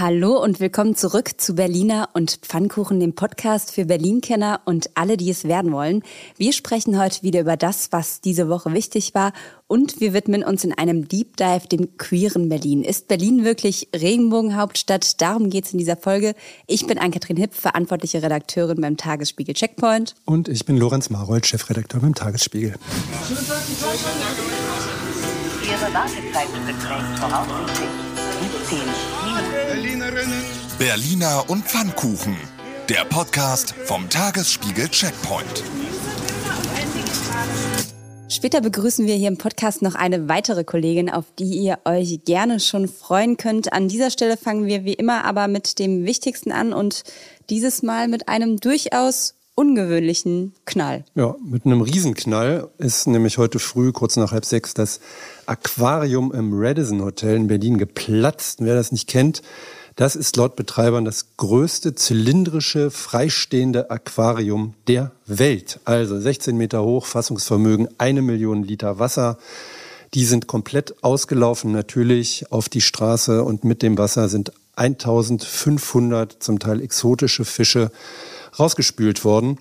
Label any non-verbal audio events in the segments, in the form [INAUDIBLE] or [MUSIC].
Hallo und willkommen zurück zu Berliner und Pfannkuchen, dem Podcast für Berlin-Kenner und alle, die es werden wollen. Wir sprechen heute wieder über das, was diese Woche wichtig war und wir widmen uns in einem Deep Dive dem queeren Berlin. Ist Berlin wirklich Regenbogenhauptstadt? Darum geht es in dieser Folge. Ich bin Ann-Kathrin Hipp, verantwortliche Redakteurin beim Tagesspiegel Checkpoint. Und ich bin Lorenz Marold, Chefredakteur beim Tagesspiegel. Ihre Wartezeit beträgt voraussichtlich 17 Berliner und Pfannkuchen. Der Podcast vom Tagesspiegel Checkpoint. Später begrüßen wir hier im Podcast noch eine weitere Kollegin, auf die ihr euch gerne schon freuen könnt. An dieser Stelle fangen wir wie immer aber mit dem Wichtigsten an und dieses Mal mit einem durchaus ungewöhnlichen Knall. Ja, mit einem Riesenknall ist nämlich heute früh, kurz nach halb sechs, das Aquarium im Radisson Hotel in Berlin geplatzt. Wer das nicht kennt, das ist laut Betreibern das größte zylindrische, freistehende Aquarium der Welt. Also 16 Meter hoch, Fassungsvermögen, eine Million Liter Wasser. Die sind komplett ausgelaufen natürlich auf die Straße und mit dem Wasser sind 1500 zum Teil exotische Fische rausgespült worden.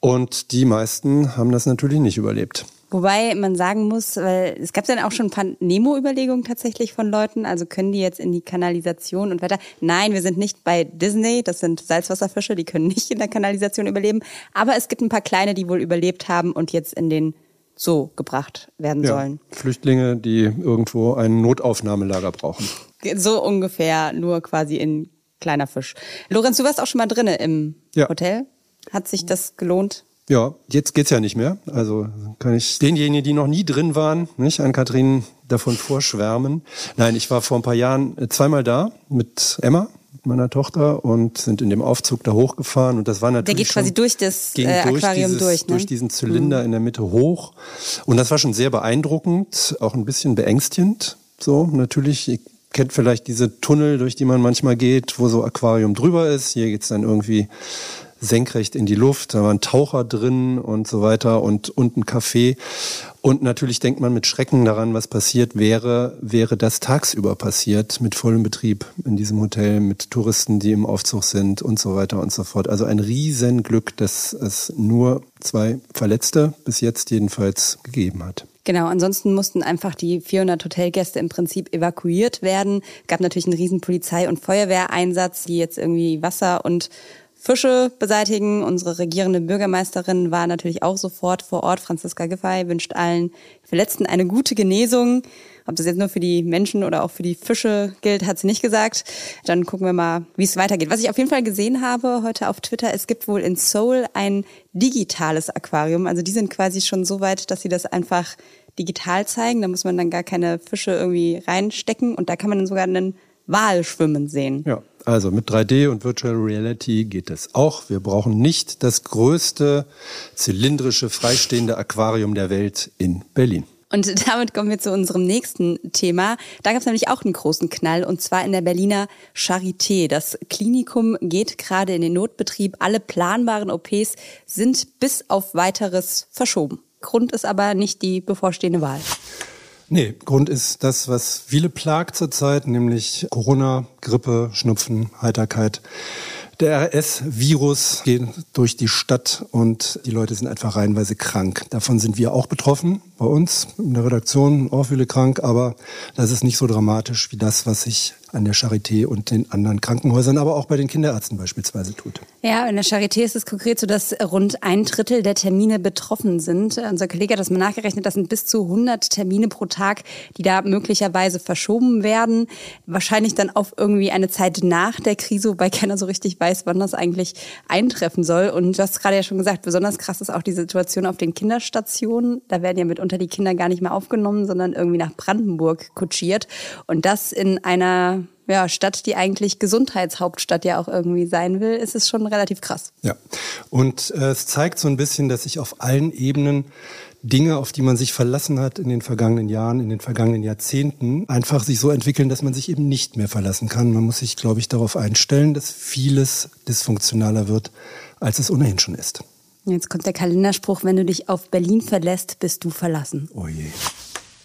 Und die meisten haben das natürlich nicht überlebt. Wobei man sagen muss, weil es gab dann auch schon ein paar Nemo-Überlegungen tatsächlich von Leuten. Also können die jetzt in die Kanalisation und weiter? Nein, wir sind nicht bei Disney. Das sind Salzwasserfische, die können nicht in der Kanalisation überleben. Aber es gibt ein paar kleine, die wohl überlebt haben und jetzt in den Zoo gebracht werden Ja, sollen. Flüchtlinge, die irgendwo ein Notaufnahmelager brauchen. So ungefähr, nur quasi in kleiner Fisch. Lorenz, du warst auch schon mal drinnen im Ja. Hotel. Hat sich das gelohnt? Ja, jetzt geht's ja nicht mehr. Also kann ich denjenigen, die noch nie drin waren, nicht an Kathrin davon vorschwärmen. Nein, ich war vor ein paar Jahren äh, zweimal da mit Emma, meiner Tochter, und sind in dem Aufzug da hochgefahren. Und das war natürlich Der geht quasi durch das äh, durch Aquarium dieses, durch, ne? durch diesen Zylinder in der Mitte hoch. Und das war schon sehr beeindruckend, auch ein bisschen beängstigend. So, natürlich, ihr kennt vielleicht diese Tunnel, durch die man manchmal geht, wo so Aquarium drüber ist. Hier geht's dann irgendwie senkrecht in die Luft, da waren Taucher drin und so weiter und, ein Café. Und natürlich denkt man mit Schrecken daran, was passiert wäre, wäre das tagsüber passiert mit vollem Betrieb in diesem Hotel, mit Touristen, die im Aufzug sind und so weiter und so fort. Also ein Riesenglück, dass es nur zwei Verletzte bis jetzt jedenfalls gegeben hat. Genau, ansonsten mussten einfach die 400 Hotelgäste im Prinzip evakuiert werden. Gab natürlich einen riesen Polizei- und Feuerwehreinsatz, die jetzt irgendwie Wasser und Fische beseitigen. Unsere regierende Bürgermeisterin war natürlich auch sofort vor Ort. Franziska Giffey wünscht allen Verletzten eine gute Genesung. Ob das jetzt nur für die Menschen oder auch für die Fische gilt, hat sie nicht gesagt. Dann gucken wir mal, wie es weitergeht. Was ich auf jeden Fall gesehen habe heute auf Twitter, es gibt wohl in Seoul ein digitales Aquarium. Also die sind quasi schon so weit, dass sie das einfach digital zeigen. Da muss man dann gar keine Fische irgendwie reinstecken und da kann man dann sogar einen Wal schwimmen sehen. Ja, also mit 3D und Virtual Reality geht es auch. Wir brauchen nicht das größte zylindrische freistehende Aquarium der Welt in Berlin. Und damit kommen wir zu unserem nächsten Thema. Da gab es nämlich auch einen großen Knall und zwar in der Berliner Charité. Das Klinikum geht gerade in den Notbetrieb. Alle planbaren OPs sind bis auf weiteres verschoben. Grund ist aber nicht die bevorstehende Wahl. Nee, Grund ist das, was viele plagt zurzeit, nämlich Corona, Grippe, Schnupfen, Heiterkeit. Der RS-Virus geht durch die Stadt und die Leute sind einfach reihenweise krank. Davon sind wir auch betroffen, bei uns in der Redaktion auch viele krank, aber das ist nicht so dramatisch wie das, was sich an der Charité und den anderen Krankenhäusern, aber auch bei den Kinderärzten beispielsweise tut. Ja, in der Charité ist es konkret so, dass rund ein Drittel der Termine betroffen sind. Unser Kollege hat das mal nachgerechnet, das sind bis zu 100 Termine pro Tag, die da möglicherweise verschoben werden. Wahrscheinlich dann auf irgendwie eine Zeit nach der Krise, wobei keiner so richtig weiß, wann das eigentlich eintreffen soll. Und du hast gerade ja schon gesagt, besonders krass ist auch die Situation auf den Kinderstationen. Da werden ja mitunter die Kinder gar nicht mehr aufgenommen, sondern irgendwie nach Brandenburg kutschiert. Und das in einer ja, Stadt, die eigentlich Gesundheitshauptstadt ja auch irgendwie sein will, ist es schon relativ krass. Ja, und äh, es zeigt so ein bisschen, dass sich auf allen Ebenen Dinge, auf die man sich verlassen hat in den vergangenen Jahren, in den vergangenen Jahrzehnten, einfach sich so entwickeln, dass man sich eben nicht mehr verlassen kann. Man muss sich, glaube ich, darauf einstellen, dass vieles dysfunktionaler wird, als es ohnehin schon ist. Jetzt kommt der Kalenderspruch, wenn du dich auf Berlin verlässt, bist du verlassen. Oh je.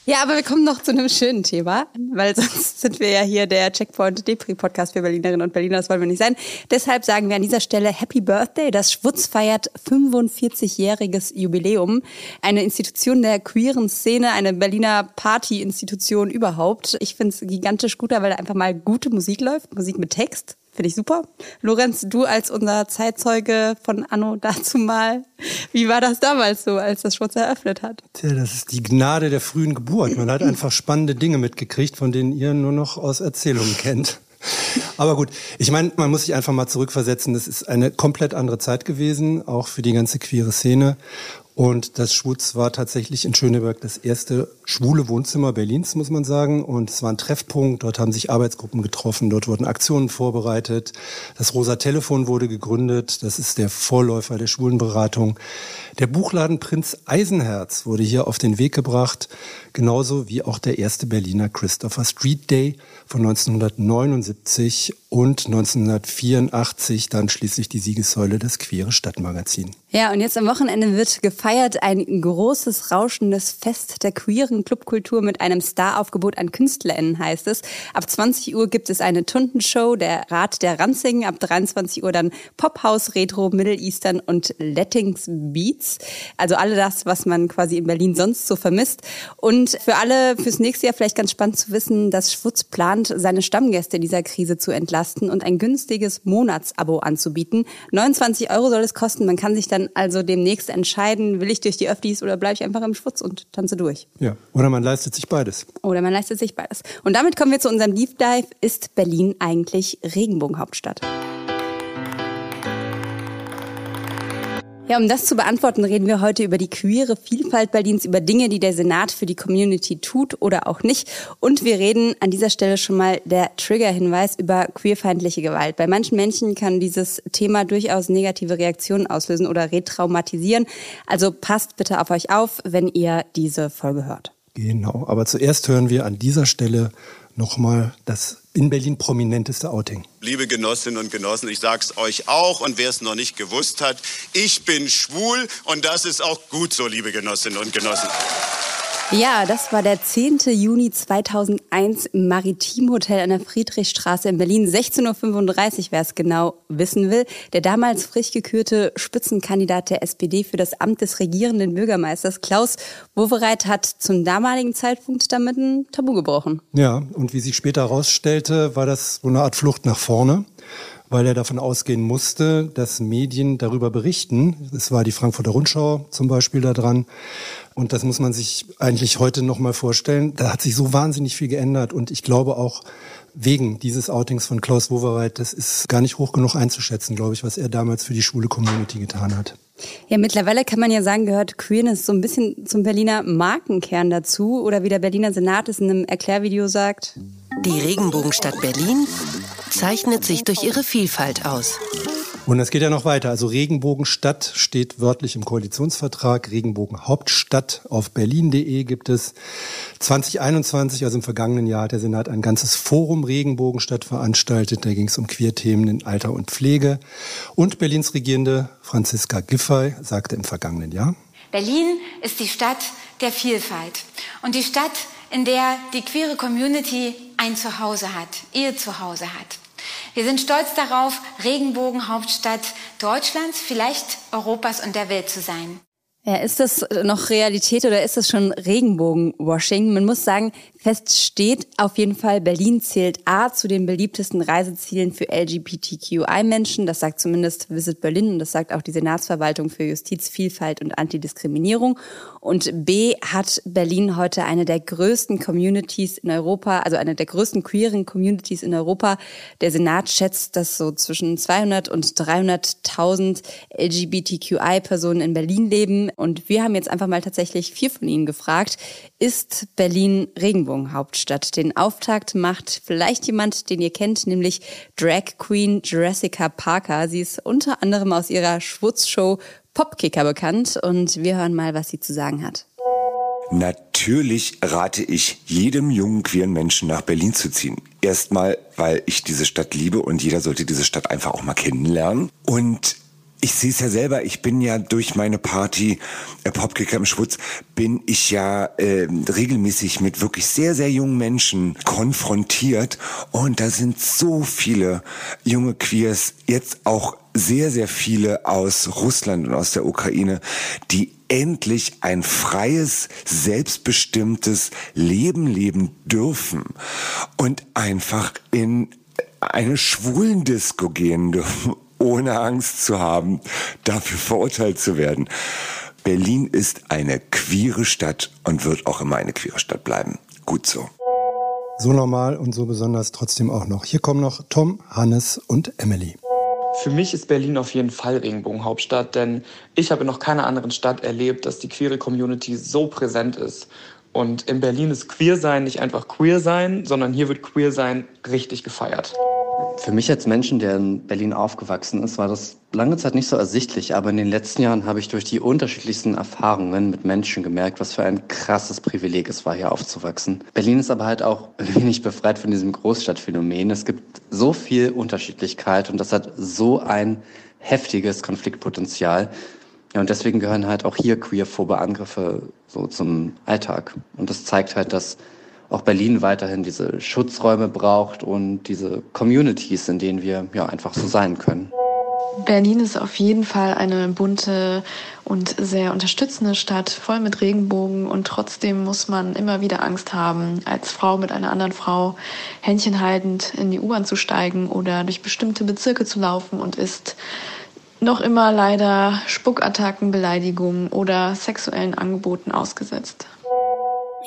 Ja, aber wir kommen noch zu einem schönen Thema, weil sonst sind wir ja hier der Checkpoint Depri Podcast für Berlinerinnen und Berliner, das wollen wir nicht sein. Deshalb sagen wir an dieser Stelle Happy Birthday. Das Schwutz feiert 45-jähriges Jubiläum. Eine Institution der queeren Szene, eine Berliner Party-Institution überhaupt. Ich finde es gigantisch gut, weil da einfach mal gute Musik läuft, Musik mit Text. Finde ich super. Lorenz, du als unser Zeitzeuge von Anno dazu mal, wie war das damals so, als das Schwutz eröffnet hat? Tja, das ist die Gnade der frühen Geburt. Man hat [LAUGHS] einfach spannende Dinge mitgekriegt, von denen ihr nur noch aus Erzählungen kennt. Aber gut, ich meine, man muss sich einfach mal zurückversetzen. Das ist eine komplett andere Zeit gewesen, auch für die ganze queere Szene. Und das Schwutz war tatsächlich in Schöneberg das erste schwule Wohnzimmer Berlins, muss man sagen. Und es war ein Treffpunkt. Dort haben sich Arbeitsgruppen getroffen. Dort wurden Aktionen vorbereitet. Das Rosa Telefon wurde gegründet. Das ist der Vorläufer der Schwulenberatung. Der Buchladen Prinz Eisenherz wurde hier auf den Weg gebracht. Genauso wie auch der erste Berliner Christopher Street Day von 1979 und 1984 dann schließlich die Siegessäule des Queere Stadtmagazin. Ja, und jetzt am Wochenende wird gefeiert ein großes, rauschendes Fest der queeren Clubkultur mit einem Staraufgebot an KünstlerInnen, heißt es. Ab 20 Uhr gibt es eine Tundenshow, der Rat der Ranzigen, ab 23 Uhr dann Pophouse, Retro, Middle Eastern und Lettings Beats. Also alle das, was man quasi in Berlin sonst so vermisst. Und für alle fürs nächste Jahr vielleicht ganz spannend zu wissen, dass Schwutz plant, seine Stammgäste in dieser Krise zu entlasten und ein günstiges Monatsabo anzubieten. 29 Euro soll es kosten. Man kann sich dann dann also demnächst entscheiden, will ich durch die Öffis oder bleibe ich einfach im Schwutz und tanze durch. Ja, oder man leistet sich beides. Oder man leistet sich beides. Und damit kommen wir zu unserem Deep Dive. Ist Berlin eigentlich Regenbogenhauptstadt? Ja, um das zu beantworten, reden wir heute über die queere Vielfalt Berlins, über Dinge, die der Senat für die Community tut oder auch nicht. Und wir reden an dieser Stelle schon mal der Trigger-Hinweis über queerfeindliche Gewalt. Bei manchen Menschen kann dieses Thema durchaus negative Reaktionen auslösen oder retraumatisieren. Also passt bitte auf euch auf, wenn ihr diese Folge hört. Genau, aber zuerst hören wir an dieser Stelle nochmal das in Berlin prominenteste Outing. Liebe Genossinnen und Genossen, ich sage es euch auch und wer es noch nicht gewusst hat, ich bin schwul und das ist auch gut so, liebe Genossinnen und Genossen. Ja, das war der 10. Juni 2001 im Maritimhotel an der Friedrichstraße in Berlin. 16.35 Uhr, wer es genau wissen will. Der damals frisch gekürte Spitzenkandidat der SPD für das Amt des regierenden Bürgermeisters, Klaus Wowereit, hat zum damaligen Zeitpunkt damit ein Tabu gebrochen. Ja, und wie sich später herausstellte, war das so eine Art Flucht nach vorne weil er davon ausgehen musste, dass Medien darüber berichten. Es war die Frankfurter Rundschau zum Beispiel da dran. Und das muss man sich eigentlich heute nochmal vorstellen. Da hat sich so wahnsinnig viel geändert. Und ich glaube auch wegen dieses Outings von Klaus Wowereit, das ist gar nicht hoch genug einzuschätzen, glaube ich, was er damals für die schwule Community getan hat. Ja, mittlerweile kann man ja sagen, gehört Queerness so ein bisschen zum Berliner Markenkern dazu. Oder wie der Berliner Senat es in einem Erklärvideo sagt. Die Regenbogenstadt Berlin zeichnet sich durch ihre Vielfalt aus. Und es geht ja noch weiter. Also Regenbogenstadt steht wörtlich im Koalitionsvertrag. Regenbogenhauptstadt auf berlin.de gibt es. 2021, also im vergangenen Jahr, hat der Senat ein ganzes Forum Regenbogenstadt veranstaltet. Da ging es um Queerthemen in Alter und Pflege. Und Berlins Regierende Franziska Giffey sagte im vergangenen Jahr. Berlin ist die Stadt der Vielfalt. Und die Stadt, in der die queere Community ein Zuhause hat, ihr Zuhause hat. Wir sind stolz darauf, Regenbogenhauptstadt Deutschlands, vielleicht Europas und der Welt zu sein. Ja, ist das noch Realität oder ist das schon Regenbogenwashing? Man muss sagen, fest steht auf jeden Fall, Berlin zählt A zu den beliebtesten Reisezielen für LGBTQI-Menschen. Das sagt zumindest Visit Berlin und das sagt auch die Senatsverwaltung für Justiz, Vielfalt und Antidiskriminierung. Und B hat Berlin heute eine der größten Communities in Europa, also eine der größten queeren Communities in Europa. Der Senat schätzt, dass so zwischen 200 und 300.000 LGBTQI-Personen in Berlin leben. Und wir haben jetzt einfach mal tatsächlich vier von Ihnen gefragt, ist Berlin Regenbogenhauptstadt? Den Auftakt macht vielleicht jemand, den ihr kennt, nämlich Drag Queen Jessica Parker. Sie ist unter anderem aus ihrer Schwutzshow Popkicker bekannt und wir hören mal, was sie zu sagen hat. Natürlich rate ich jedem jungen queeren Menschen nach Berlin zu ziehen. Erstmal, weil ich diese Stadt liebe und jeder sollte diese Stadt einfach auch mal kennenlernen. Und ich sehe es ja selber, ich bin ja durch meine Party äh, Popkicker im Schwutz, bin ich ja äh, regelmäßig mit wirklich sehr, sehr jungen Menschen konfrontiert. Und da sind so viele junge Queers, jetzt auch sehr, sehr viele aus Russland und aus der Ukraine, die endlich ein freies, selbstbestimmtes Leben leben dürfen und einfach in eine Schwulendisco gehen dürfen ohne Angst zu haben, dafür verurteilt zu werden. Berlin ist eine queere Stadt und wird auch immer eine queere Stadt bleiben. Gut so. So normal und so besonders trotzdem auch noch. Hier kommen noch Tom, Hannes und Emily. Für mich ist Berlin auf jeden Fall Regenbogenhauptstadt, denn ich habe noch keiner anderen Stadt erlebt, dass die queere Community so präsent ist. Und in Berlin ist Queer sein nicht einfach Queer sein, sondern hier wird Queer sein richtig gefeiert. Für mich als Menschen, der in Berlin aufgewachsen ist, war das lange Zeit nicht so ersichtlich. Aber in den letzten Jahren habe ich durch die unterschiedlichsten Erfahrungen mit Menschen gemerkt, was für ein krasses Privileg es war, hier aufzuwachsen. Berlin ist aber halt auch [LAUGHS] wenig befreit von diesem Großstadtphänomen. Es gibt so viel Unterschiedlichkeit und das hat so ein heftiges Konfliktpotenzial. Ja, und deswegen gehören halt auch hier queerphobe Angriffe so zum Alltag. Und das zeigt halt, dass auch Berlin weiterhin diese Schutzräume braucht und diese Communities, in denen wir ja einfach so sein können. Berlin ist auf jeden Fall eine bunte und sehr unterstützende Stadt, voll mit Regenbogen und trotzdem muss man immer wieder Angst haben, als Frau mit einer anderen Frau Händchen haltend in die U-Bahn zu steigen oder durch bestimmte Bezirke zu laufen und ist noch immer leider Spuckattacken, Beleidigungen oder sexuellen Angeboten ausgesetzt.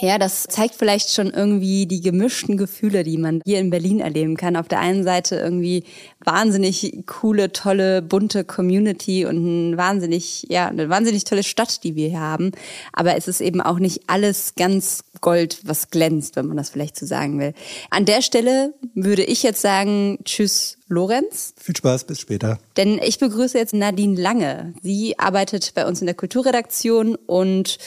Ja, das zeigt vielleicht schon irgendwie die gemischten Gefühle, die man hier in Berlin erleben kann. Auf der einen Seite irgendwie wahnsinnig coole, tolle, bunte Community und ein wahnsinnig, ja, eine wahnsinnig tolle Stadt, die wir hier haben. Aber es ist eben auch nicht alles ganz Gold, was glänzt, wenn man das vielleicht so sagen will. An der Stelle würde ich jetzt sagen, tschüss, Lorenz. Viel Spaß, bis später. Denn ich begrüße jetzt Nadine Lange. Sie arbeitet bei uns in der Kulturredaktion und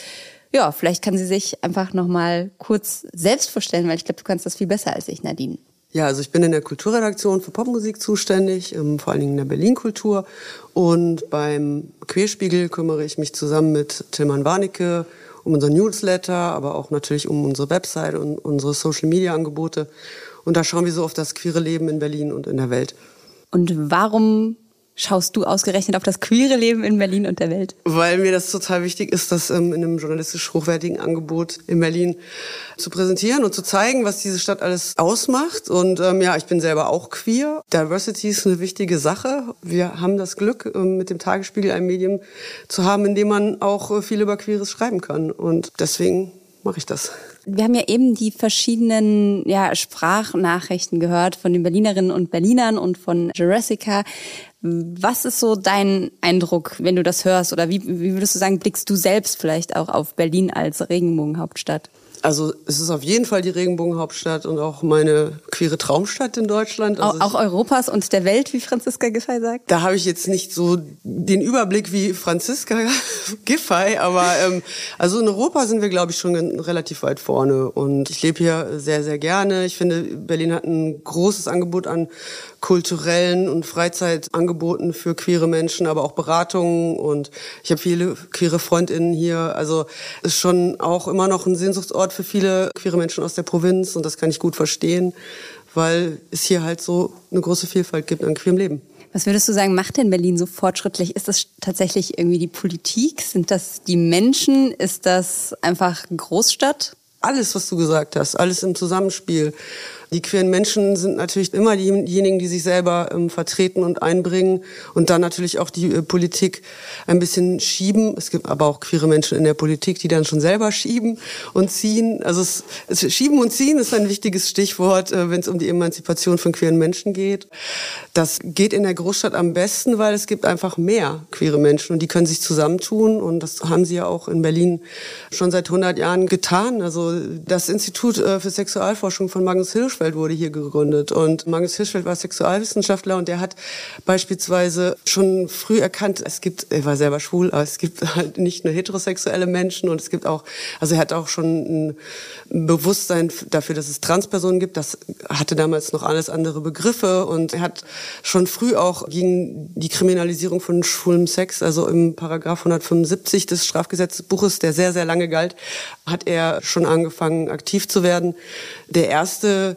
ja, vielleicht kann sie sich einfach noch mal kurz selbst vorstellen, weil ich glaube, du kannst das viel besser als ich, Nadine. Ja, also ich bin in der Kulturredaktion für Popmusik zuständig, ähm, vor allen Dingen in der Berlin-Kultur. Und beim Queerspiegel kümmere ich mich zusammen mit Tilman Warnecke um unser Newsletter, aber auch natürlich um unsere Website und unsere Social-Media-Angebote. Und da schauen wir so auf das queere Leben in Berlin und in der Welt. Und warum schaust du ausgerechnet auf das queere Leben in Berlin und der Welt? Weil mir das total wichtig ist, das ähm, in einem journalistisch hochwertigen Angebot in Berlin zu präsentieren und zu zeigen, was diese Stadt alles ausmacht. Und ähm, ja, ich bin selber auch queer. Diversity ist eine wichtige Sache. Wir haben das Glück, ähm, mit dem Tagesspiegel ein Medium zu haben, in dem man auch äh, viel über Queeres schreiben kann. Und deswegen mache ich das. Wir haben ja eben die verschiedenen ja, Sprachnachrichten gehört von den Berlinerinnen und Berlinern und von Jurassica. Was ist so dein Eindruck, wenn du das hörst? Oder wie, wie würdest du sagen, blickst du selbst vielleicht auch auf Berlin als Regenbogenhauptstadt? Also es ist auf jeden Fall die Regenbogenhauptstadt und auch meine queere Traumstadt in Deutschland. Also auch, auch Europas und der Welt, wie Franziska Giffey sagt? Da habe ich jetzt nicht so den Überblick wie Franziska [LAUGHS] Giffey, aber ähm, also in Europa sind wir, glaube ich, schon relativ weit vorne. Und ich lebe hier sehr, sehr gerne. Ich finde, Berlin hat ein großes Angebot an kulturellen und Freizeitangeboten für queere Menschen, aber auch Beratungen und ich habe viele queere Freundinnen hier. Also ist schon auch immer noch ein Sehnsuchtsort für viele queere Menschen aus der Provinz und das kann ich gut verstehen, weil es hier halt so eine große Vielfalt gibt an queerem Leben. Was würdest du sagen, macht denn Berlin so fortschrittlich? Ist das tatsächlich irgendwie die Politik? Sind das die Menschen? Ist das einfach Großstadt? Alles, was du gesagt hast, alles im Zusammenspiel. Die queeren Menschen sind natürlich immer diejenigen, die sich selber ähm, vertreten und einbringen und dann natürlich auch die äh, Politik ein bisschen schieben. Es gibt aber auch queere Menschen in der Politik, die dann schon selber schieben und ziehen. Also es, es Schieben und Ziehen ist ein wichtiges Stichwort, äh, wenn es um die Emanzipation von queeren Menschen geht. Das geht in der Großstadt am besten, weil es gibt einfach mehr queere Menschen und die können sich zusammentun und das haben sie ja auch in Berlin schon seit 100 Jahren getan. Also das Institut äh, für Sexualforschung von Magnus Hirschfeld Hirschfeld wurde hier gegründet. Und Magnus Hirschfeld war Sexualwissenschaftler und der hat beispielsweise schon früh erkannt, es gibt, er war selber schwul, aber es gibt halt nicht nur heterosexuelle Menschen und es gibt auch, also er hat auch schon ein Bewusstsein dafür, dass es Transpersonen gibt. Das hatte damals noch alles andere Begriffe und er hat schon früh auch gegen die Kriminalisierung von schwulem Sex, also im Paragraph 175 des Strafgesetzbuches, der sehr, sehr lange galt, hat er schon angefangen, aktiv zu werden. Der erste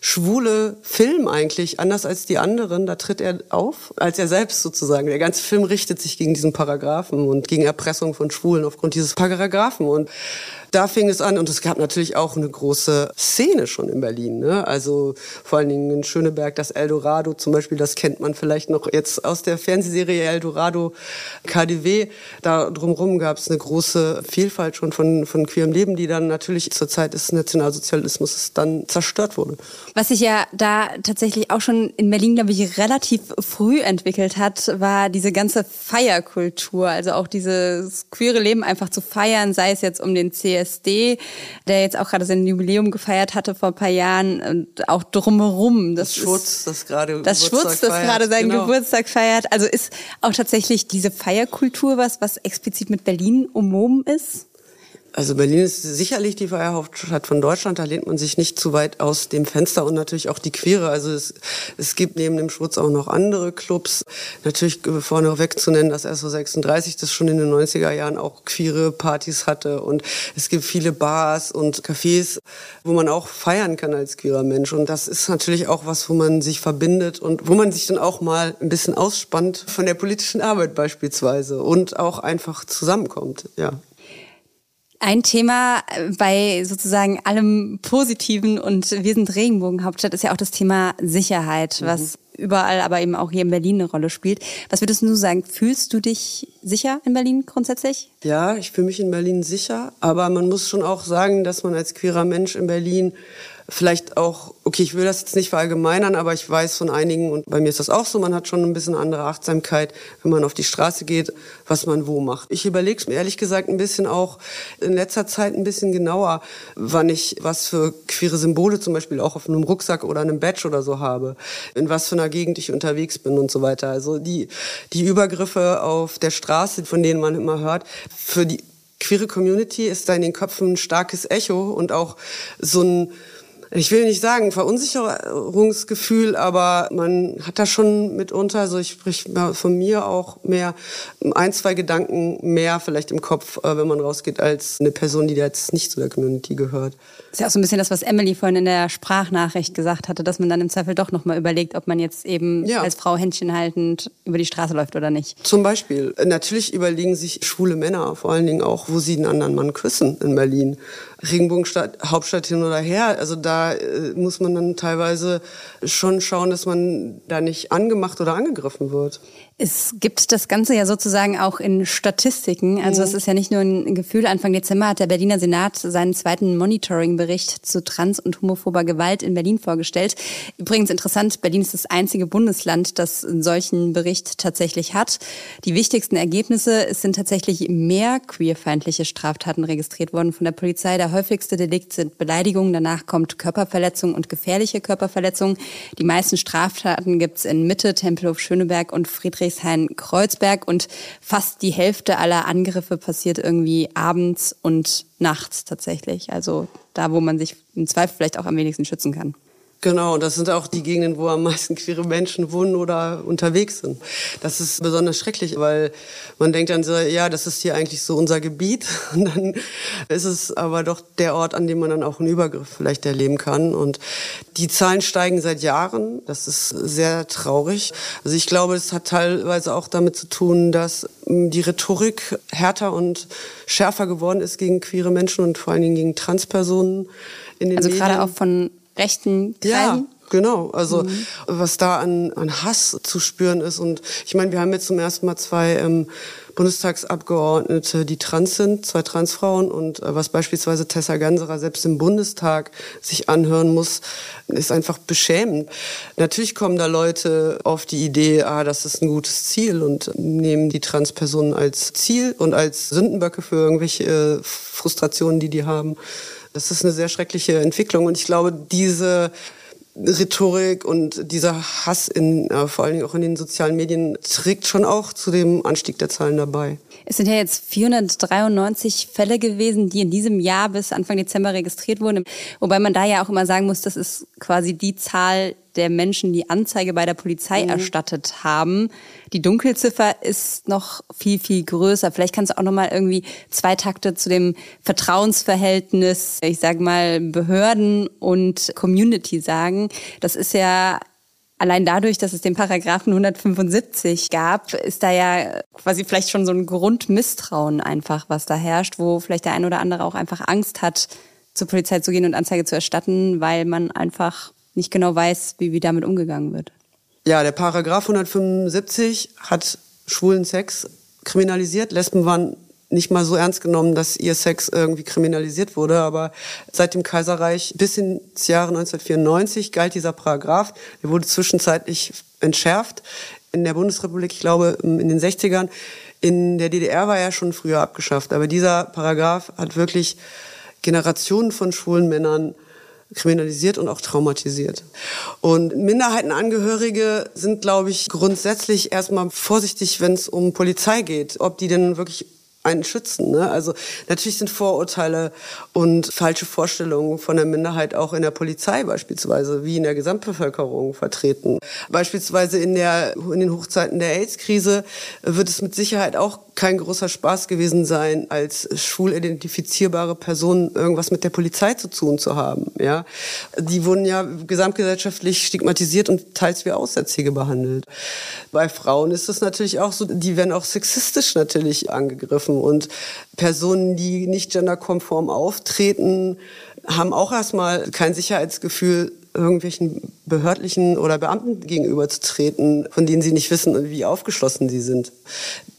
schwule Film eigentlich, anders als die anderen, da tritt er auf, als er selbst sozusagen. Der ganze Film richtet sich gegen diesen Paragraphen und gegen Erpressung von Schwulen aufgrund dieses Paragraphen. Und da fing es an und es gab natürlich auch eine große Szene schon in Berlin. Ne? Also vor allen Dingen in Schöneberg, das Eldorado zum Beispiel, das kennt man vielleicht noch jetzt aus der Fernsehserie Eldorado KDW. Da drumherum gab es eine große Vielfalt schon von, von queerem Leben, die dann natürlich zur Zeit des Nationalsozialismus dann zerstört wurde. Was sich ja da tatsächlich auch schon in Berlin, glaube ich, relativ früh entwickelt hat, war diese ganze Feierkultur. Also auch dieses queere Leben einfach zu feiern, sei es jetzt um den CSD, der jetzt auch gerade sein Jubiläum gefeiert hatte vor ein paar Jahren und auch drumherum. Das, das Schwutz, das gerade Das Schwutz, das gerade seinen genau. Geburtstag feiert. Also ist auch tatsächlich diese Feierkultur was, was explizit mit Berlin umwoben ist? Also Berlin ist sicherlich die Feierhauptstadt von Deutschland. Da lehnt man sich nicht zu weit aus dem Fenster und natürlich auch die Queere. Also es, es gibt neben dem Schwutz auch noch andere Clubs. Natürlich vorne weg zu nennen, dass SO36 das schon in den 90er Jahren auch queere Partys hatte. Und es gibt viele Bars und Cafés, wo man auch feiern kann als queerer Mensch. Und das ist natürlich auch was, wo man sich verbindet und wo man sich dann auch mal ein bisschen ausspannt von der politischen Arbeit beispielsweise und auch einfach zusammenkommt. Ja. Ein Thema bei sozusagen allem Positiven und wir sind Regenbogenhauptstadt ist ja auch das Thema Sicherheit, mhm. was überall, aber eben auch hier in Berlin eine Rolle spielt. Was würdest du sagen? Fühlst du dich sicher in Berlin grundsätzlich? Ja, ich fühle mich in Berlin sicher, aber man muss schon auch sagen, dass man als queerer Mensch in Berlin vielleicht auch, okay, ich will das jetzt nicht verallgemeinern, aber ich weiß von einigen, und bei mir ist das auch so, man hat schon ein bisschen andere Achtsamkeit, wenn man auf die Straße geht, was man wo macht. Ich überlege mir ehrlich gesagt ein bisschen auch in letzter Zeit ein bisschen genauer, wann ich was für queere Symbole zum Beispiel auch auf einem Rucksack oder einem Badge oder so habe, in was für einer Gegend ich unterwegs bin und so weiter. Also die, die Übergriffe auf der Straße, von denen man immer hört, für die queere Community ist da in den Köpfen ein starkes Echo und auch so ein ich will nicht sagen Verunsicherungsgefühl, aber man hat da schon mitunter, also ich spreche von mir auch mehr, ein, zwei Gedanken mehr vielleicht im Kopf, äh, wenn man rausgeht, als eine Person, die jetzt nicht zu der Community gehört. Das ist ja auch so ein bisschen das, was Emily vorhin in der Sprachnachricht gesagt hatte, dass man dann im Zweifel doch nochmal überlegt, ob man jetzt eben ja. als Frau Händchen haltend über die Straße läuft oder nicht. Zum Beispiel. Natürlich überlegen sich schwule Männer vor allen Dingen auch, wo sie einen anderen Mann küssen in Berlin. Regenbogenstadt, Hauptstadt hin oder her. Also da äh, muss man dann teilweise schon schauen, dass man da nicht angemacht oder angegriffen wird. Es gibt das Ganze ja sozusagen auch in Statistiken. Also mhm. es ist ja nicht nur ein Gefühl. Anfang Dezember hat der Berliner Senat seinen zweiten Monitoring-Bericht zu trans- und homophober Gewalt in Berlin vorgestellt. Übrigens interessant, Berlin ist das einzige Bundesland, das einen solchen Bericht tatsächlich hat. Die wichtigsten Ergebnisse, es sind tatsächlich mehr queerfeindliche Straftaten registriert worden von der Polizei. Der häufigste Delikt sind Beleidigungen, danach kommt Körperverletzung und gefährliche Körperverletzung. Die meisten Straftaten gibt's in Mitte, Tempelhof Schöneberg und Friedrich Friedrichshain-Kreuzberg und fast die Hälfte aller Angriffe passiert irgendwie abends und nachts tatsächlich. Also da, wo man sich im Zweifel vielleicht auch am wenigsten schützen kann. Genau, das sind auch die Gegenden, wo am meisten queere Menschen wohnen oder unterwegs sind. Das ist besonders schrecklich, weil man denkt dann so, ja, das ist hier eigentlich so unser Gebiet. [LAUGHS] Und dann ist es aber doch der Ort, an dem man dann auch einen Übergriff vielleicht erleben kann. Und die Zahlen steigen seit Jahren. Das ist sehr traurig. Also ich glaube, es hat teilweise auch damit zu tun, dass die Rhetorik härter und schärfer geworden ist gegen queere Menschen und vor allen Dingen gegen Transpersonen. In den also Medien. gerade auch von rechten Kreisen. Ja. Genau, also mhm. was da an, an Hass zu spüren ist. Und ich meine, wir haben jetzt zum ersten Mal zwei ähm, Bundestagsabgeordnete, die trans sind, zwei Transfrauen. Und äh, was beispielsweise Tessa Ganserer selbst im Bundestag sich anhören muss, ist einfach beschämend. Natürlich kommen da Leute auf die Idee, ah, das ist ein gutes Ziel und nehmen die Transpersonen als Ziel und als Sündenböcke für irgendwelche äh, Frustrationen, die die haben. Das ist eine sehr schreckliche Entwicklung und ich glaube, diese Rhetorik und dieser Hass in, äh, vor allen Dingen auch in den sozialen Medien trägt schon auch zu dem Anstieg der Zahlen dabei. Es sind ja jetzt 493 Fälle gewesen, die in diesem Jahr bis Anfang Dezember registriert wurden. Wobei man da ja auch immer sagen muss, das ist quasi die Zahl der Menschen, die Anzeige bei der Polizei mhm. erstattet haben. Die Dunkelziffer ist noch viel, viel größer. Vielleicht kannst du auch noch mal irgendwie zwei Takte zu dem Vertrauensverhältnis, ich sage mal, Behörden und Community sagen. Das ist ja allein dadurch, dass es den Paragraphen 175 gab, ist da ja quasi vielleicht schon so ein Grundmisstrauen einfach, was da herrscht, wo vielleicht der ein oder andere auch einfach Angst hat, zur Polizei zu gehen und Anzeige zu erstatten, weil man einfach nicht genau weiß, wie, wie damit umgegangen wird. Ja, der Paragraph 175 hat schwulen Sex kriminalisiert. Lesben waren nicht mal so ernst genommen, dass ihr Sex irgendwie kriminalisiert wurde. Aber seit dem Kaiserreich bis ins Jahre 1994 galt dieser Paragraph. Er wurde zwischenzeitlich entschärft. In der Bundesrepublik, ich glaube, in den 60ern. In der DDR war er schon früher abgeschafft. Aber dieser Paragraph hat wirklich Generationen von schwulen Männern kriminalisiert und auch traumatisiert. Und Minderheitenangehörige sind, glaube ich, grundsätzlich erstmal vorsichtig, wenn es um Polizei geht, ob die denn wirklich einen schützen. Ne? Also natürlich sind Vorurteile und falsche Vorstellungen von der Minderheit auch in der Polizei beispielsweise, wie in der Gesamtbevölkerung vertreten. Beispielsweise in, der, in den Hochzeiten der AIDS-Krise wird es mit Sicherheit auch kein großer Spaß gewesen sein, als schwul identifizierbare Person irgendwas mit der Polizei zu tun zu haben. Ja, die wurden ja gesamtgesellschaftlich stigmatisiert und teils wie Aussätzige behandelt. Bei Frauen ist das natürlich auch so, die werden auch sexistisch natürlich angegriffen und Personen, die nicht genderkonform auftreten, haben auch erstmal kein Sicherheitsgefühl, irgendwelchen behördlichen oder Beamten gegenüberzutreten, von denen sie nicht wissen, wie aufgeschlossen sie sind.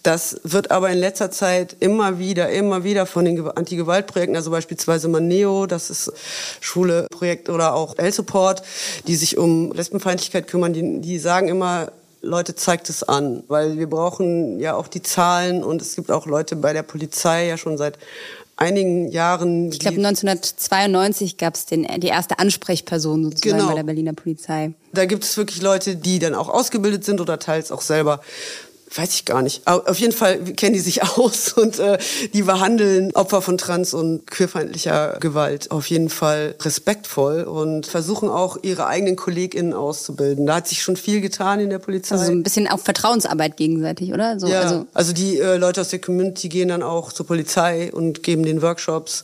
Das wird aber in letzter Zeit immer wieder, immer wieder von den Anti-Gewalt-Projekten, also beispielsweise Maneo, das ist schwule Projekt oder auch L-Support, die sich um Lesbenfeindlichkeit kümmern, die, die sagen immer, Leute, zeigt es an, weil wir brauchen ja auch die Zahlen und es gibt auch Leute bei der Polizei ja schon seit einigen Jahren. Ich glaube, 1992 gab es die erste Ansprechperson sozusagen genau. bei der Berliner Polizei. Da gibt es wirklich Leute, die dann auch ausgebildet sind oder teils auch selber weiß ich gar nicht. Auf jeden Fall kennen die sich [LAUGHS] aus und äh, die behandeln Opfer von trans- und queerfeindlicher Gewalt auf jeden Fall respektvoll und versuchen auch ihre eigenen KollegInnen auszubilden. Da hat sich schon viel getan in der Polizei. Also so ein bisschen auch Vertrauensarbeit gegenseitig, oder? So, ja, also, also die äh, Leute aus der Community gehen dann auch zur Polizei und geben den Workshops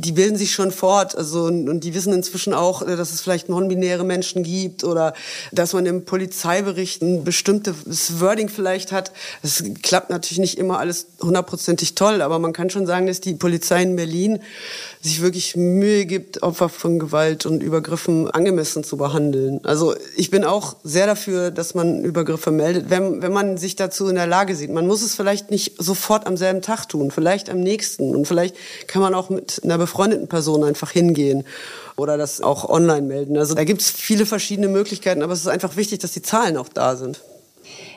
die bilden sich schon fort. Also, und, und die wissen inzwischen auch, äh, dass es vielleicht non-binäre Menschen gibt oder dass man im Polizeibericht ein bestimmtes Wording vielleicht hat. Es klappt natürlich nicht immer alles hundertprozentig toll, aber man kann schon sagen, dass die Polizei in Berlin sich wirklich Mühe gibt, Opfer von Gewalt und Übergriffen angemessen zu behandeln. Also ich bin auch sehr dafür, dass man Übergriffe meldet, wenn, wenn man sich dazu in der Lage sieht. Man muss es vielleicht nicht sofort am selben Tag tun, vielleicht am nächsten. Und vielleicht kann man auch mit einer befreundeten Person einfach hingehen oder das auch online melden. Also da gibt es viele verschiedene Möglichkeiten, aber es ist einfach wichtig, dass die Zahlen auch da sind.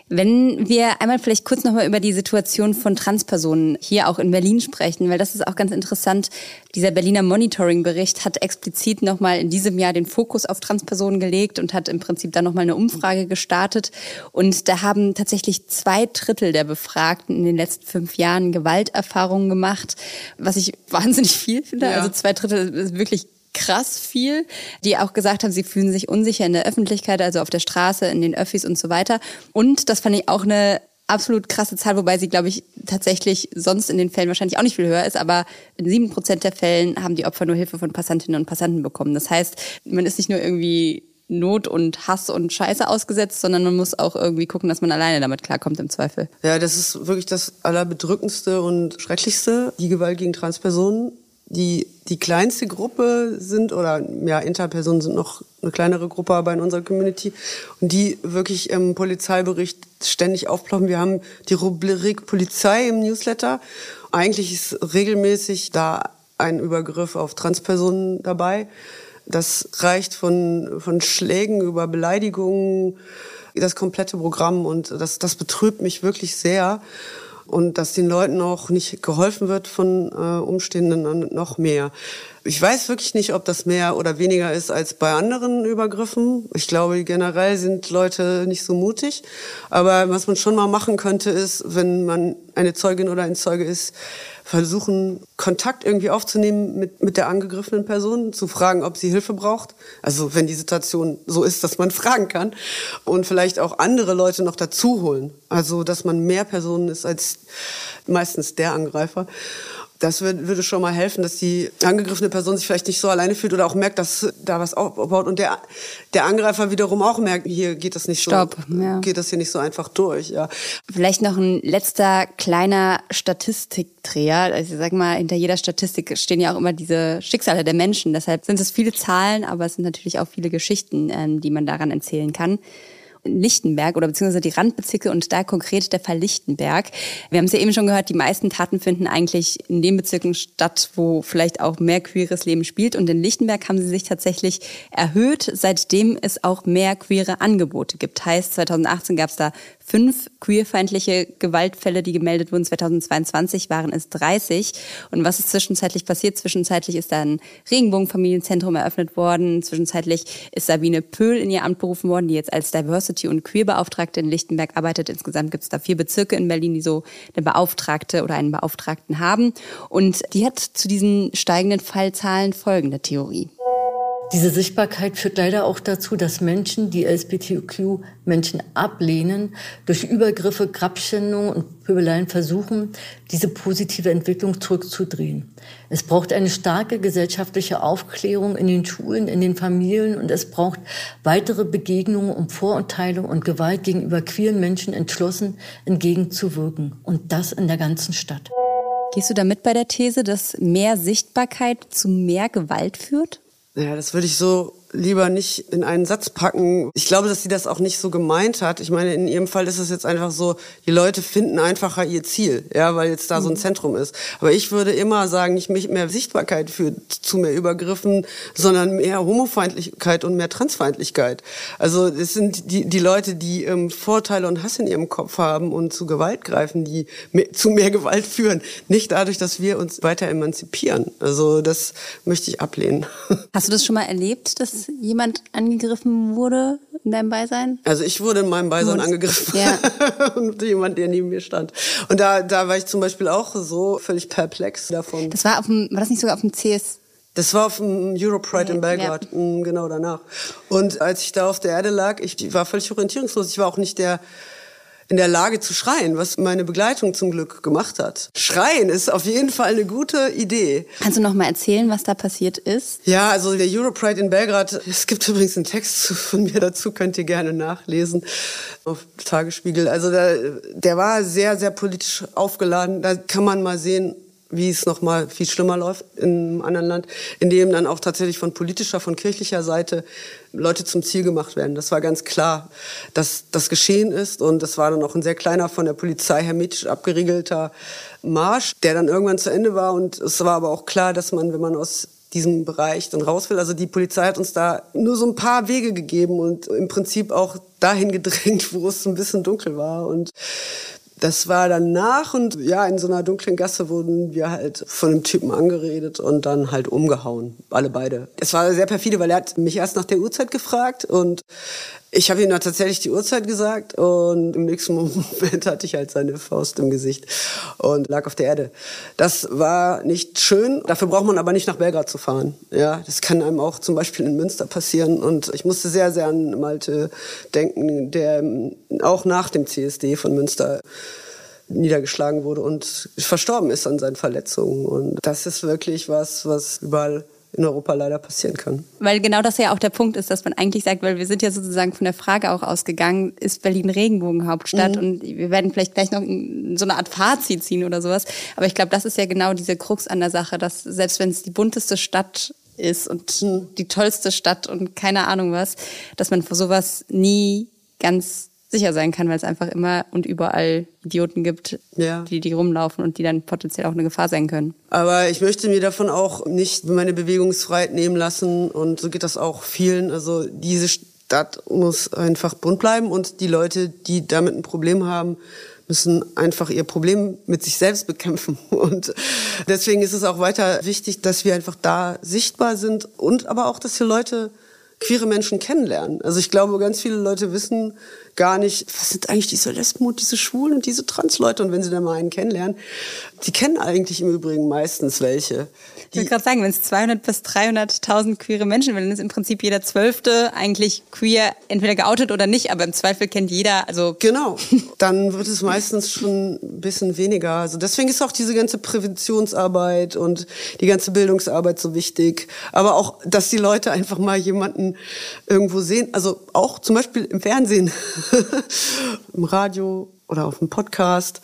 Wenn wir einmal vielleicht kurz nochmal über die Situation von Transpersonen hier auch in Berlin sprechen, weil das ist auch ganz interessant. Dieser Berliner Monitoring-Bericht hat explizit nochmal in diesem Jahr den Fokus auf Transpersonen gelegt und hat im Prinzip dann nochmal eine Umfrage gestartet. Und da haben tatsächlich zwei Drittel der Befragten in den letzten fünf Jahren Gewalterfahrungen gemacht, was ich [LAUGHS] wahnsinnig viel finde. Ja. Also zwei Drittel ist wirklich krass viel, die auch gesagt haben, sie fühlen sich unsicher in der Öffentlichkeit, also auf der Straße, in den Öffis und so weiter. Und das fand ich auch eine absolut krasse Zahl, wobei sie, glaube ich, tatsächlich sonst in den Fällen wahrscheinlich auch nicht viel höher ist, aber in sieben Prozent der Fällen haben die Opfer nur Hilfe von Passantinnen und Passanten bekommen. Das heißt, man ist nicht nur irgendwie Not und Hass und Scheiße ausgesetzt, sondern man muss auch irgendwie gucken, dass man alleine damit klarkommt im Zweifel. Ja, das ist wirklich das Allerbedrückendste und Schrecklichste, die Gewalt gegen Transpersonen die, die kleinste Gruppe sind, oder ja, Interpersonen sind noch eine kleinere Gruppe, aber in unserer Community, und die wirklich im Polizeibericht ständig aufploppen. Wir haben die Rubrik Polizei im Newsletter. Eigentlich ist regelmäßig da ein Übergriff auf Transpersonen dabei. Das reicht von, von Schlägen über Beleidigungen, das komplette Programm und das, das betrübt mich wirklich sehr und dass den Leuten auch nicht geholfen wird von äh, Umstehenden noch mehr. Ich weiß wirklich nicht, ob das mehr oder weniger ist als bei anderen Übergriffen. Ich glaube, generell sind Leute nicht so mutig. Aber was man schon mal machen könnte, ist, wenn man eine Zeugin oder ein Zeuge ist, versuchen, Kontakt irgendwie aufzunehmen mit, mit der angegriffenen Person, zu fragen, ob sie Hilfe braucht. Also wenn die Situation so ist, dass man [LAUGHS] fragen kann. Und vielleicht auch andere Leute noch dazu holen. Also dass man mehr Personen ist als meistens der Angreifer das würde schon mal helfen, dass die angegriffene Person sich vielleicht nicht so alleine fühlt oder auch merkt, dass da was aufbaut und der, der Angreifer wiederum auch merkt, hier geht das nicht Stopp, so, ja. geht das hier nicht so einfach durch, ja. Vielleicht noch ein letzter kleiner Statistikdreher. Also ich sag mal, hinter jeder Statistik stehen ja auch immer diese Schicksale der Menschen. Deshalb sind es viele Zahlen, aber es sind natürlich auch viele Geschichten, ähm, die man daran erzählen kann. Lichtenberg oder beziehungsweise die Randbezirke und da konkret der Fall Lichtenberg. Wir haben es ja eben schon gehört, die meisten Taten finden eigentlich in den Bezirken statt, wo vielleicht auch mehr queeres Leben spielt. Und in Lichtenberg haben sie sich tatsächlich erhöht, seitdem es auch mehr queere Angebote gibt. Heißt, 2018 gab es da fünf queerfeindliche Gewaltfälle, die gemeldet wurden. 2022 waren es 30. Und was ist zwischenzeitlich passiert? Zwischenzeitlich ist da ein Regenbogenfamilienzentrum eröffnet worden. Zwischenzeitlich ist Sabine Pöhl in ihr Amt berufen worden, die jetzt als Diversity- und Queerbeauftragte in Lichtenberg arbeitet. Insgesamt gibt es da vier Bezirke in Berlin, die so eine Beauftragte oder einen Beauftragten haben. Und die hat zu diesen steigenden Fallzahlen folgende Theorie. Diese Sichtbarkeit führt leider auch dazu, dass Menschen, die LGBTQ-Menschen ablehnen, durch Übergriffe, Grabschändungen und Pöbeleien versuchen, diese positive Entwicklung zurückzudrehen. Es braucht eine starke gesellschaftliche Aufklärung in den Schulen, in den Familien und es braucht weitere Begegnungen, um Vorurteile und Gewalt gegenüber queeren Menschen entschlossen entgegenzuwirken. Und das in der ganzen Stadt. Gehst du damit bei der These, dass mehr Sichtbarkeit zu mehr Gewalt führt? Ja, das würde ich so lieber nicht in einen Satz packen. Ich glaube, dass sie das auch nicht so gemeint hat. Ich meine, in ihrem Fall ist es jetzt einfach so, die Leute finden einfacher ihr Ziel, ja, weil jetzt da so ein mhm. Zentrum ist. Aber ich würde immer sagen, nicht mehr Sichtbarkeit führt zu mehr Übergriffen, sondern mehr Homofeindlichkeit und mehr Transfeindlichkeit. Also es sind die, die Leute, die ähm, Vorteile und Hass in ihrem Kopf haben und zu Gewalt greifen, die mehr, zu mehr Gewalt führen. Nicht dadurch, dass wir uns weiter emanzipieren. Also das möchte ich ablehnen. [LAUGHS] Hast du das schon mal erlebt, dass jemand angegriffen wurde in deinem Beisein? Also ich wurde in meinem Beisein angegriffen. Ja. [LAUGHS] und jemand, der neben mir stand. Und da, da war ich zum Beispiel auch so völlig perplex davon. Das war auf dem, war das nicht sogar auf dem CS? Das war auf dem Europride in Belgrad, ja. Mm, genau danach. Und als ich da auf der Erde lag, ich war völlig orientierungslos. Ich war auch nicht der in der Lage zu schreien, was meine Begleitung zum Glück gemacht hat. Schreien ist auf jeden Fall eine gute Idee. Kannst du noch mal erzählen, was da passiert ist? Ja, also der Europride in Belgrad, es gibt übrigens einen Text [LAUGHS] von mir dazu, könnt ihr gerne nachlesen auf Tagesspiegel. Also der, der war sehr, sehr politisch aufgeladen. Da kann man mal sehen, wie es noch mal viel schlimmer läuft in einem anderen Land, in dem dann auch tatsächlich von politischer, von kirchlicher Seite Leute zum Ziel gemacht werden. Das war ganz klar, dass das geschehen ist und das war dann auch ein sehr kleiner, von der Polizei hermetisch abgeriegelter Marsch, der dann irgendwann zu Ende war und es war aber auch klar, dass man, wenn man aus diesem Bereich dann raus will. Also die Polizei hat uns da nur so ein paar Wege gegeben und im Prinzip auch dahin gedrängt, [LAUGHS] wo es ein bisschen dunkel war. Und das war dann nach und ja, in so einer dunklen Gasse wurden wir halt von einem Typen angeredet und dann halt umgehauen. Alle beide. Es war sehr perfide, weil er hat mich erst nach der Uhrzeit gefragt und ich habe ihm dann tatsächlich die Uhrzeit gesagt und im nächsten [LAUGHS] Moment hatte ich halt seine Faust im Gesicht und lag auf der Erde. Das war nicht schön. Dafür braucht man aber nicht nach Belgrad zu fahren. Ja, das kann einem auch zum Beispiel in Münster passieren. Und ich musste sehr, sehr an Malte denken, der auch nach dem CSD von Münster niedergeschlagen wurde und verstorben ist an seinen Verletzungen. Und das ist wirklich was, was überall in Europa leider passieren kann. Weil genau das ja auch der Punkt ist, dass man eigentlich sagt, weil wir sind ja sozusagen von der Frage auch ausgegangen, ist Berlin Regenbogenhauptstadt? Mhm. Und wir werden vielleicht gleich noch so eine Art Fazit ziehen oder sowas. Aber ich glaube, das ist ja genau diese Krux an der Sache, dass selbst wenn es die bunteste Stadt ist und mhm. die tollste Stadt und keine Ahnung was, dass man vor sowas nie ganz sicher sein kann, weil es einfach immer und überall Idioten gibt, ja. die, die rumlaufen und die dann potenziell auch eine Gefahr sein können. Aber ich möchte mir davon auch nicht meine Bewegungsfreiheit nehmen lassen und so geht das auch vielen. Also diese Stadt muss einfach bunt bleiben und die Leute, die damit ein Problem haben, müssen einfach ihr Problem mit sich selbst bekämpfen. [LAUGHS] Und deswegen ist es auch weiter wichtig, dass wir einfach da sichtbar sind und aber auch, dass wir Leute, queere Menschen kennenlernen. Also ich glaube, ganz viele Leute wissen gar nicht, was sind eigentlich diese Lesben und diese Schwulen und diese Transleute. Und wenn sie dann mal einen kennenlernen, die kennen eigentlich im Übrigen meistens welche. Ich wollte gerade sagen, wenn es 200 bis 300.000 queere Menschen dann ist im Prinzip jeder Zwölfte eigentlich queer, entweder geoutet oder nicht, aber im Zweifel kennt jeder, also... Genau, dann wird es meistens schon ein bisschen weniger. Also deswegen ist auch diese ganze Präventionsarbeit und die ganze Bildungsarbeit so wichtig. Aber auch, dass die Leute einfach mal jemanden irgendwo sehen, also auch zum Beispiel im Fernsehen, [LAUGHS] im Radio oder auf dem Podcast.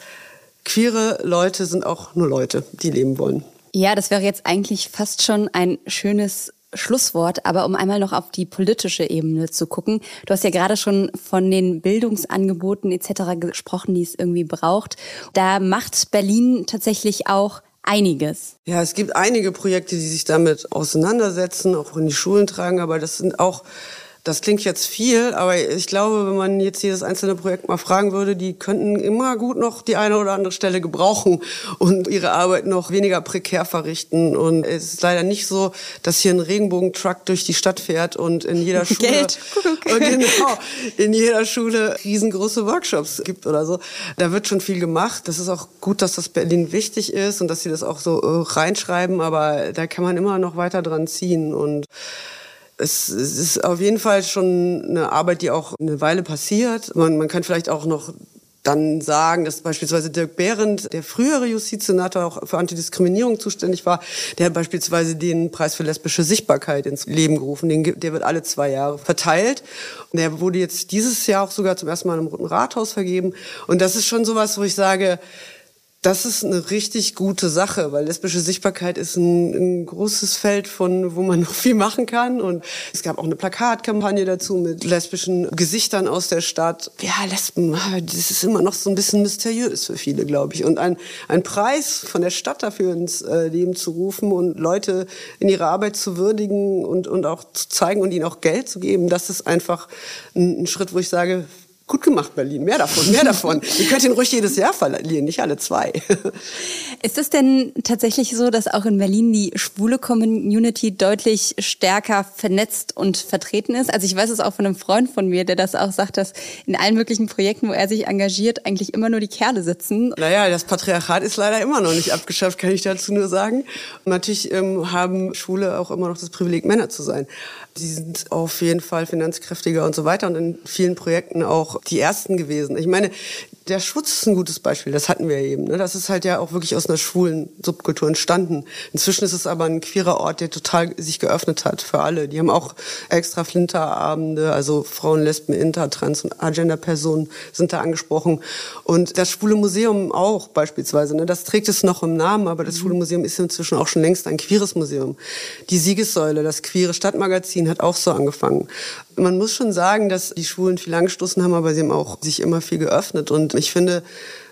Queere Leute sind auch nur Leute, die leben wollen. Ja, das wäre jetzt eigentlich fast schon ein schönes Schlusswort, aber um einmal noch auf die politische Ebene zu gucken. Du hast ja gerade schon von den Bildungsangeboten etc. gesprochen, die es irgendwie braucht. Da macht Berlin tatsächlich auch einiges. Ja, es gibt einige Projekte, die sich damit auseinandersetzen, auch in die Schulen tragen, aber das sind auch das klingt jetzt viel, aber ich glaube, wenn man jetzt jedes einzelne Projekt mal fragen würde, die könnten immer gut noch die eine oder andere Stelle gebrauchen und ihre Arbeit noch weniger prekär verrichten. Und es ist leider nicht so, dass hier ein Regenbogentruck durch die Stadt fährt und in jeder [LAUGHS] Schule, Geld. [LAUGHS] genau, in jeder Schule riesengroße Workshops gibt oder so. Da wird schon viel gemacht. Das ist auch gut, dass das Berlin wichtig ist und dass sie das auch so äh, reinschreiben, aber da kann man immer noch weiter dran ziehen und es, es ist auf jeden Fall schon eine Arbeit, die auch eine Weile passiert. Man, man kann vielleicht auch noch dann sagen, dass beispielsweise Dirk Behrendt, der frühere Justizsenator, auch für Antidiskriminierung zuständig war, der hat beispielsweise den Preis für lesbische Sichtbarkeit ins Leben gerufen. Den, der wird alle zwei Jahre verteilt. Und der wurde jetzt dieses Jahr auch sogar zum ersten Mal im Roten Rathaus vergeben. Und das ist schon sowas, wo ich sage, das ist eine richtig gute Sache, weil lesbische Sichtbarkeit ist ein, ein, großes Feld, von wo man [LAUGHS] noch viel machen kann. Und es gab auch eine Plakatkampagne dazu mit lesbischen Gesichtern aus der Stadt. Ja, Lesben, das ist immer noch so ein bisschen mysteriös für viele, glaube ich. Und ein, ein Preis von der Stadt dafür ins äh, Leben zu rufen und Leute in ihrer Arbeit zu würdigen und, und auch zu zeigen und ihnen auch Geld zu geben, das ist einfach ein, ein Schritt, wo ich sage, Gut gemacht, Berlin. Mehr davon, mehr davon. Ihr könnt ihn ruhig jedes Jahr verlieren, nicht alle zwei. Ist es denn tatsächlich so, dass auch in Berlin die schwule Community deutlich stärker vernetzt und vertreten ist? Also ich weiß es auch von einem Freund von mir, der das auch sagt, dass in allen möglichen Projekten, wo er sich engagiert, eigentlich immer nur die Kerle sitzen. Naja, das Patriarchat ist leider immer noch nicht abgeschafft, kann ich dazu nur sagen. Und natürlich ähm, haben Schwule auch immer noch das Privileg, Männer zu sein. Die sind auf jeden Fall finanzkräftiger und so weiter und in vielen Projekten auch die ersten gewesen. Ich meine, der Schutz ist ein gutes Beispiel, das hatten wir eben. Ne? Das ist halt ja auch wirklich aus einer schwulen Subkultur entstanden. Inzwischen ist es aber ein queerer Ort, der total sich geöffnet hat für alle. Die haben auch extra Flinterabende, also Frauen, Lesben, Inter, Trans und Agender-Personen sind da angesprochen. Und das Schwule Museum auch beispielsweise, ne? das trägt es noch im Namen, aber das Schwule Museum ist inzwischen auch schon längst ein queeres Museum. Die Siegessäule, das queere Stadtmagazin hat auch so angefangen. Man muss schon sagen, dass die Schwulen viel angestoßen haben, aber sie haben auch sich immer viel geöffnet. Und ich finde,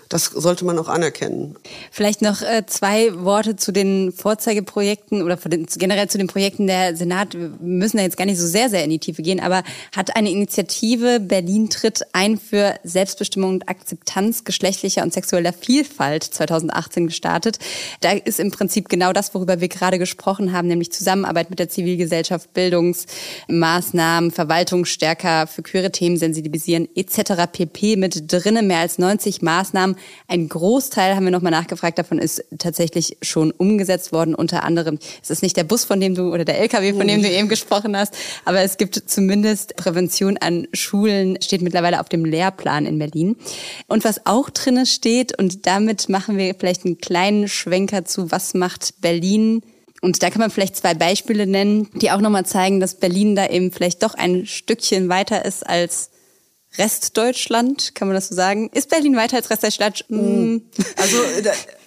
das sollte man auch anerkennen. Vielleicht noch äh, zwei Worte zu den Vorzeigeprojekten oder den, generell zu den Projekten der Senat. Wir müssen da jetzt gar nicht so sehr, sehr in die Tiefe gehen, aber hat eine Initiative Berlin tritt ein für Selbstbestimmung und Akzeptanz geschlechtlicher und sexueller Vielfalt 2018 gestartet. Da ist im Prinzip genau das, worüber wir gerade gesprochen haben, nämlich Zusammenarbeit mit der Zivilgesellschaft, Bildungsmaßnahmen, Verwaltung stärker für queere Themen sensibilisieren etc. pp. mit drinnen mehr als 90 Maßnahmen ein Großteil, haben wir nochmal nachgefragt, davon ist tatsächlich schon umgesetzt worden. Unter anderem, es ist nicht der Bus, von dem du, oder der LKW, von dem du eben gesprochen hast, aber es gibt zumindest Prävention an Schulen, steht mittlerweile auf dem Lehrplan in Berlin. Und was auch drinne steht, und damit machen wir vielleicht einen kleinen Schwenker zu, was macht Berlin und da kann man vielleicht zwei Beispiele nennen, die auch nochmal zeigen, dass Berlin da eben vielleicht doch ein Stückchen weiter ist als Restdeutschland, kann man das so sagen? Ist Berlin weiter als Restdeutschland? Mm. Also,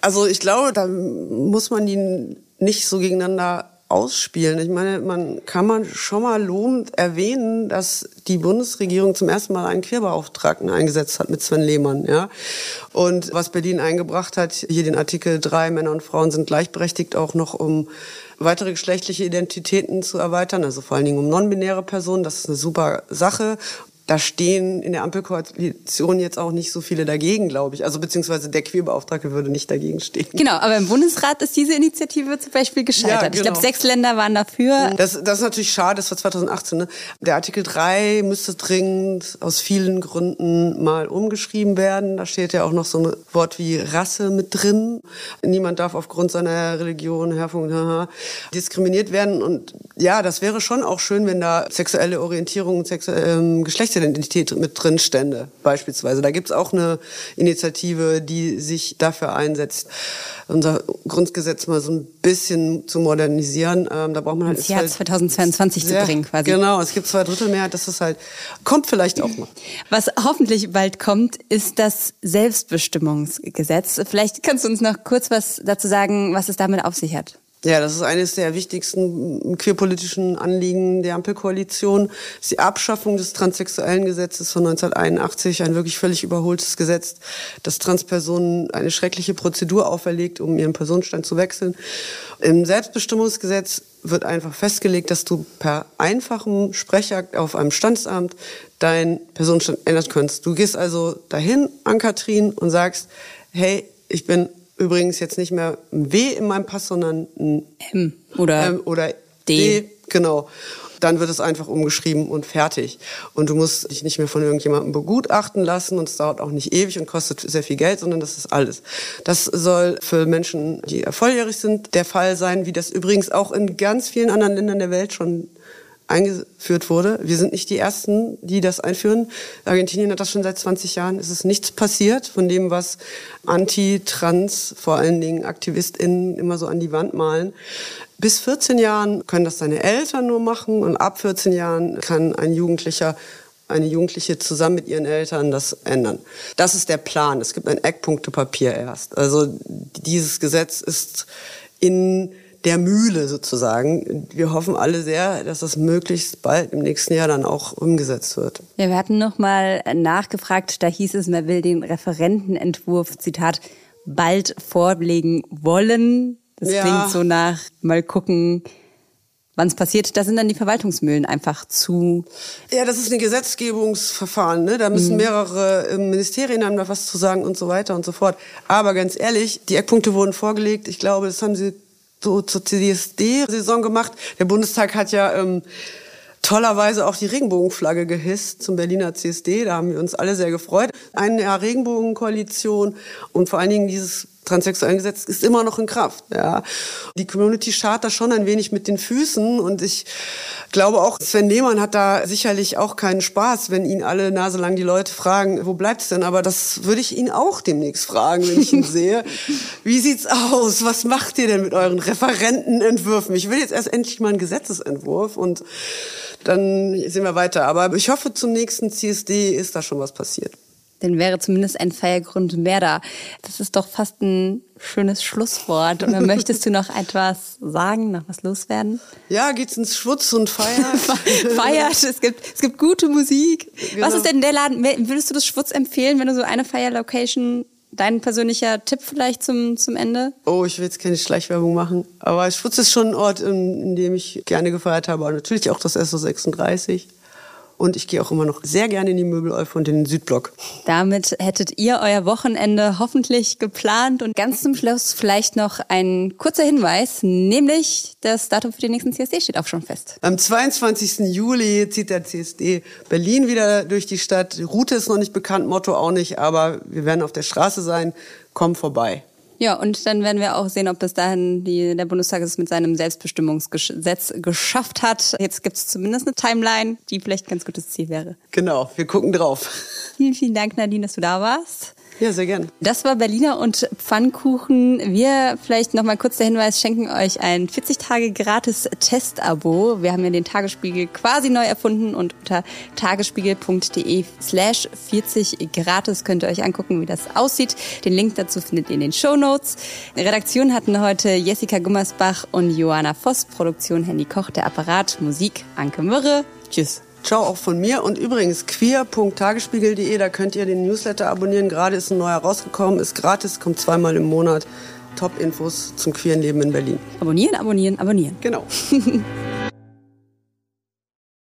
also ich glaube, da muss man die nicht so gegeneinander ausspielen. Ich meine, man kann man schon mal lobend erwähnen, dass die Bundesregierung zum ersten Mal einen Queerbeauftragten eingesetzt hat mit Sven Lehmann, ja. Und was Berlin eingebracht hat, hier den Artikel 3, Männer und Frauen sind gleichberechtigt, auch noch um weitere geschlechtliche Identitäten zu erweitern, also vor allen Dingen um non-binäre Personen. Das ist eine super Sache da stehen in der Ampelkoalition jetzt auch nicht so viele dagegen, glaube ich. Also beziehungsweise der Queerbeauftragte würde nicht dagegen stehen. Genau, aber im Bundesrat ist diese Initiative zum Beispiel gescheitert. Ja, genau. Ich glaube, sechs Länder waren dafür. Das, das ist natürlich schade, das war 2018. Ne? Der Artikel 3 müsste dringend aus vielen Gründen mal umgeschrieben werden. Da steht ja auch noch so ein Wort wie Rasse mit drin. Niemand darf aufgrund seiner Religion, Herkunft, haha, diskriminiert werden. Und ja, das wäre schon auch schön, wenn da sexuelle Orientierung, sexuelle, ähm, Geschlechts Geschlechtsidentität mit drin stände, beispielsweise. Da gibt es auch eine Initiative, die sich dafür einsetzt, unser Grundgesetz mal so ein bisschen zu modernisieren. Ähm, da braucht man halt ins Jahr halt 2022 sehr, zu bringen, quasi. Genau, es gibt zwei Drittel Mehrheit, das ist halt, kommt vielleicht auch mal. Was hoffentlich bald kommt, ist das Selbstbestimmungsgesetz. Vielleicht kannst du uns noch kurz was dazu sagen, was es damit auf sich hat. Ja, das ist eines der wichtigsten queerpolitischen Anliegen der Ampelkoalition. Ist die Abschaffung des transsexuellen Gesetzes von 1981, ein wirklich völlig überholtes Gesetz, das Transpersonen eine schreckliche Prozedur auferlegt, um ihren Personenstand zu wechseln. Im Selbstbestimmungsgesetz wird einfach festgelegt, dass du per einfachem Sprechakt auf einem Standesamt deinen Personenstand ändern kannst. Du gehst also dahin an Katrin und sagst, hey, ich bin übrigens jetzt nicht mehr ein W in meinem Pass, sondern ein M oder, M oder D. D. Genau. Dann wird es einfach umgeschrieben und fertig. Und du musst dich nicht mehr von irgendjemandem begutachten lassen und es dauert auch nicht ewig und kostet sehr viel Geld, sondern das ist alles. Das soll für Menschen, die volljährig sind, der Fall sein, wie das übrigens auch in ganz vielen anderen Ländern der Welt schon eingeführt wurde. Wir sind nicht die Ersten, die das einführen. Argentinien hat das schon seit 20 Jahren. Es ist nichts passiert von dem, was Anti-Trans, vor allen Dingen AktivistInnen immer so an die Wand malen. Bis 14 Jahren können das seine Eltern nur machen und ab 14 Jahren kann ein Jugendlicher eine Jugendliche zusammen mit ihren Eltern das ändern. Das ist der Plan. Es gibt ein Eckpunktepapier erst. Also dieses Gesetz ist in der Mühle sozusagen. Wir hoffen alle sehr, dass das möglichst bald im nächsten Jahr dann auch umgesetzt wird. Ja, wir hatten noch mal nachgefragt, da hieß es, man will den Referentenentwurf, Zitat, bald vorlegen wollen. Das ja. klingt so nach, mal gucken, wann es passiert, da sind dann die Verwaltungsmühlen einfach zu. Ja, das ist ein Gesetzgebungsverfahren. Ne? Da müssen mhm. mehrere ähm, Ministerien haben da was zu sagen und so weiter und so fort. Aber ganz ehrlich, die Eckpunkte wurden vorgelegt. Ich glaube, das haben sie so zur CSD-Saison gemacht. Der Bundestag hat ja ähm, tollerweise auch die Regenbogenflagge gehisst zum Berliner CSD. Da haben wir uns alle sehr gefreut. Eine ja, Regenbogenkoalition und vor allen Dingen dieses transsexuellen Gesetz ist immer noch in Kraft. Ja. Die Community schart da schon ein wenig mit den Füßen und ich glaube auch, Sven Lehmann hat da sicherlich auch keinen Spaß, wenn ihn alle Nase lang die Leute fragen, wo bleibt es denn? Aber das würde ich ihn auch demnächst fragen, wenn ich ihn [LAUGHS] sehe. Wie sieht's aus? Was macht ihr denn mit euren Referentenentwürfen? Ich will jetzt erst endlich mal einen Gesetzesentwurf und dann sehen wir weiter. Aber ich hoffe, zum nächsten CSD ist da schon was passiert dann wäre zumindest ein Feiergrund mehr da. Das ist doch fast ein schönes Schlusswort. Oder möchtest du noch [LAUGHS] etwas sagen, noch was loswerden? Ja, geht's ins Schwutz und feiert. [LAUGHS] feiert, es gibt, es gibt gute Musik. Genau. Was ist denn der Laden? Würdest du das Schwutz empfehlen, wenn du so eine Feierlocation Dein persönlicher Tipp vielleicht zum, zum Ende? Oh, ich will jetzt keine Schleichwerbung machen. Aber Schwutz ist schon ein Ort, in, in dem ich gerne gefeiert habe. Aber natürlich auch das SO36. Und ich gehe auch immer noch sehr gerne in die Möbeleufe und in den Südblock. Damit hättet ihr euer Wochenende hoffentlich geplant. Und ganz zum Schluss vielleicht noch ein kurzer Hinweis, nämlich das Datum für den nächsten CSD steht auch schon fest. Am 22. Juli zieht der CSD Berlin wieder durch die Stadt. Die Route ist noch nicht bekannt, Motto auch nicht, aber wir werden auf der Straße sein. Komm vorbei. Ja, und dann werden wir auch sehen, ob bis dahin die, der Bundestag es mit seinem Selbstbestimmungsgesetz geschafft hat. Jetzt gibt es zumindest eine Timeline, die vielleicht ein ganz gutes Ziel wäre. Genau, wir gucken drauf. Vielen, vielen Dank, Nadine, dass du da warst. Ja, sehr gern. Das war Berliner und Pfannkuchen. Wir vielleicht noch mal kurz der Hinweis schenken euch ein 40 Tage gratis Testabo. Wir haben ja den Tagesspiegel quasi neu erfunden und unter tagesspiegel.de slash 40 gratis könnt ihr euch angucken, wie das aussieht. Den Link dazu findet ihr in den Show Notes. Redaktion hatten heute Jessica Gummersbach und Johanna Voss. Produktion Handy Koch, der Apparat, Musik Anke Mürre. Tschüss. Ciao auch von mir. Und übrigens queer.tagesspiegel.de, da könnt ihr den Newsletter abonnieren. Gerade ist ein neuer rausgekommen, ist gratis, kommt zweimal im Monat. Top-Infos zum queeren Leben in Berlin. Abonnieren, abonnieren, abonnieren. Genau. [LAUGHS]